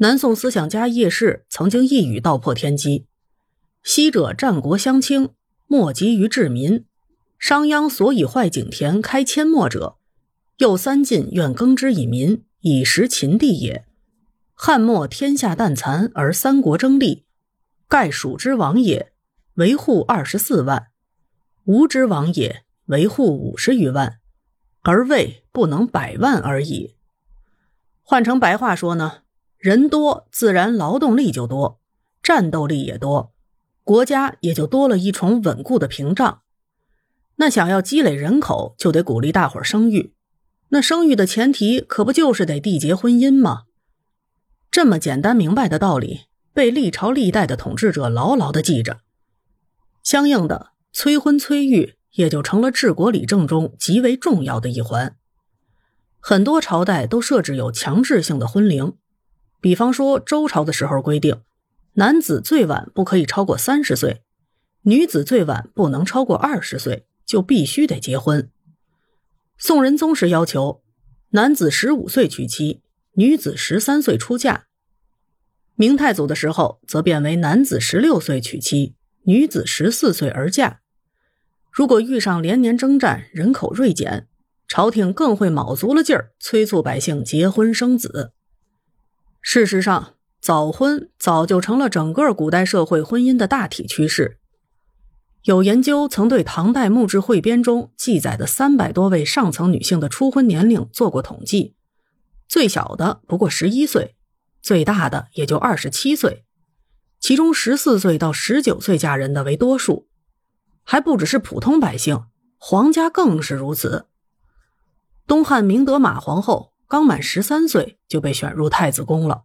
南宋思想家叶适曾经一语道破天机：“昔者战国相倾，莫及于治民。商鞅所以坏井田，开阡陌者，又三晋愿耕之以民，以食秦地也。汉末天下旦残，而三国争利，盖蜀之亡也，为护二十四万；吴之亡也，为护五十余万，而魏不能百万而已。”换成白话说呢？人多，自然劳动力就多，战斗力也多，国家也就多了一重稳固的屏障。那想要积累人口，就得鼓励大伙儿生育。那生育的前提，可不就是得缔结婚姻吗？这么简单明白的道理，被历朝历代的统治者牢牢的记着。相应的，催婚催育也就成了治国理政中极为重要的一环。很多朝代都设置有强制性的婚龄。比方说，周朝的时候规定，男子最晚不可以超过三十岁，女子最晚不能超过二十岁，就必须得结婚。宋仁宗时要求，男子十五岁娶妻，女子十三岁出嫁。明太祖的时候，则变为男子十六岁娶妻，女子十四岁而嫁。如果遇上连年征战，人口锐减，朝廷更会卯足了劲儿催促百姓结婚生子。事实上，早婚早就成了整个古代社会婚姻的大体趋势。有研究曾对唐代墓志汇编中记载的三百多位上层女性的初婚年龄做过统计，最小的不过十一岁，最大的也就二十七岁，其中十四岁到十九岁嫁人的为多数，还不只是普通百姓，皇家更是如此。东汉明德马皇后。刚满十三岁就被选入太子宫了。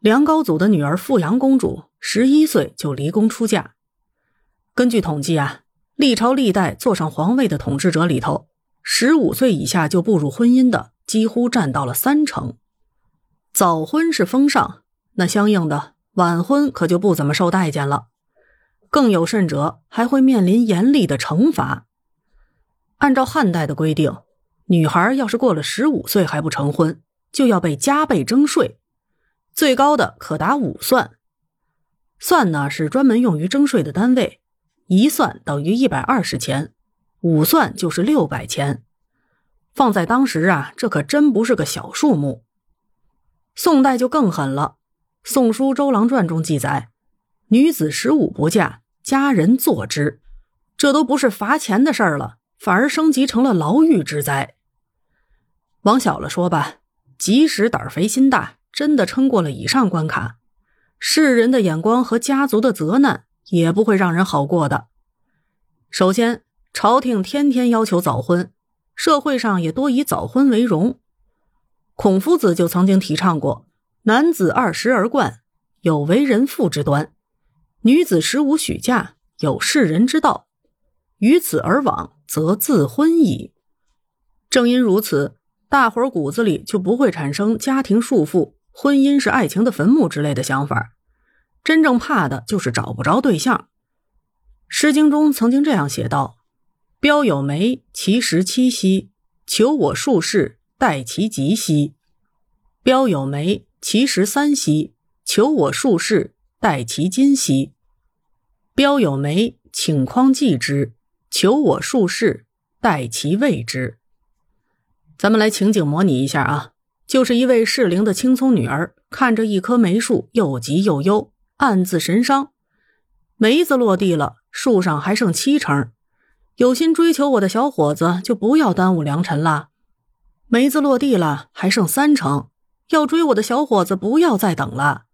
梁高祖的女儿富阳公主十一岁就离宫出嫁。根据统计啊，历朝历代坐上皇位的统治者里头，十五岁以下就步入婚姻的几乎占到了三成。早婚是风尚，那相应的晚婚可就不怎么受待见了。更有甚者，还会面临严厉的惩罚。按照汉代的规定。女孩要是过了十五岁还不成婚，就要被加倍征税，最高的可达五算。算呢是专门用于征税的单位，一算等于一百二十钱，五算就是六百钱。放在当时啊，这可真不是个小数目。宋代就更狠了，《宋书·周郎传》中记载：“女子十五不嫁，家人坐之。”这都不是罚钱的事儿了，反而升级成了牢狱之灾。往小了说吧，即使胆儿肥心大，真的撑过了以上关卡，世人的眼光和家族的责难也不会让人好过的。首先，朝廷天天要求早婚，社会上也多以早婚为荣。孔夫子就曾经提倡过：“男子二十而冠，有为人父之端；女子十五许嫁，有世人之道。于此而往，则自婚矣。”正因如此。大伙儿骨子里就不会产生家庭束缚、婚姻是爱情的坟墓之类的想法，真正怕的就是找不着对象。《诗经》中曾经这样写道：“标有梅，其实七夕；求我术士，待其吉兮。标有梅，其实三夕；求我术士，待其今兮。标有梅，请匡济之；求我术士，待其未之。”咱们来情景模拟一下啊，就是一位适龄的青葱女儿，看着一棵梅树，又急又忧，暗自神伤。梅子落地了，树上还剩七成，有心追求我的小伙子就不要耽误良辰了。梅子落地了，还剩三成，要追我的小伙子不要再等了。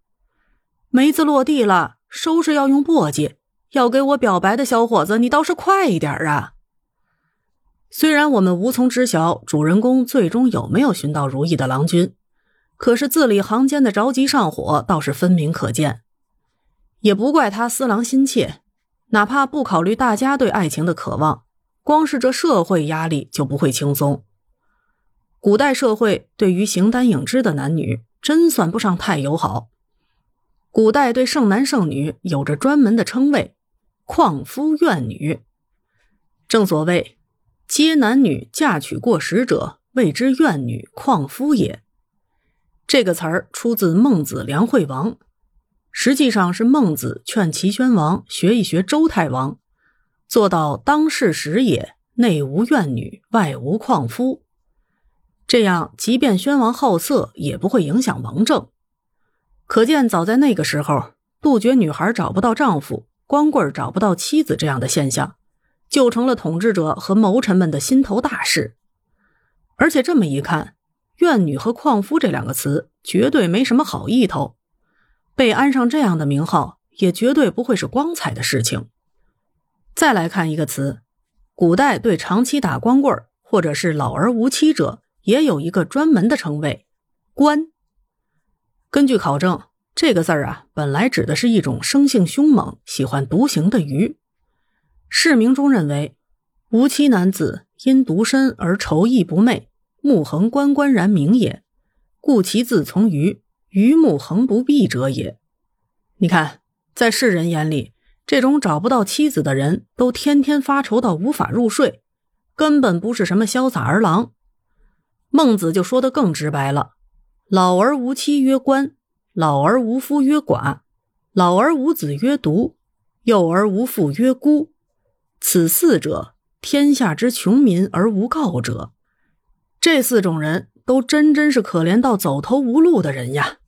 梅子落地了，收拾要用簸箕，要给我表白的小伙子，你倒是快一点啊！虽然我们无从知晓主人公最终有没有寻到如意的郎君，可是字里行间的着急上火倒是分明可见。也不怪他思郎心切，哪怕不考虑大家对爱情的渴望，光是这社会压力就不会轻松。古代社会对于形单影只的男女，真算不上太友好。古代对剩男剩女有着专门的称谓——旷夫怨女。正所谓。皆男女嫁娶过时者，谓之怨女旷夫也。这个词儿出自《孟子·梁惠王》，实际上是孟子劝齐宣王学一学周太王，做到当世时也，内无怨女，外无旷夫。这样，即便宣王好色，也不会影响王政。可见，早在那个时候，杜绝女孩找不到丈夫、光棍找不到妻子这样的现象，就成了统治者和谋臣们的心头大事。而且这么一看，怨女和旷夫这两个词绝对没什么好意头，被安上这样的名号，也绝对不会是光彩的事情。再来看一个词，古代对长期打光棍或者是老而无妻者，也有一个专门的称谓——官。根据考证，这个字儿啊，本来指的是一种生性凶猛、喜欢独行的鱼。释名中认为，无妻男子因独身而愁意不寐，目恒关关然明也，故其字从鱼，鱼目恒不闭者也。你看，在世人眼里，这种找不到妻子的人都天天发愁到无法入睡，根本不是什么潇洒儿郎。孟子就说的更直白了。老而无妻曰官，老而无夫曰寡，老而无子曰独，幼而无父曰孤。此四者，天下之穷民而无告者。这四种人都真真是可怜到走投无路的人呀。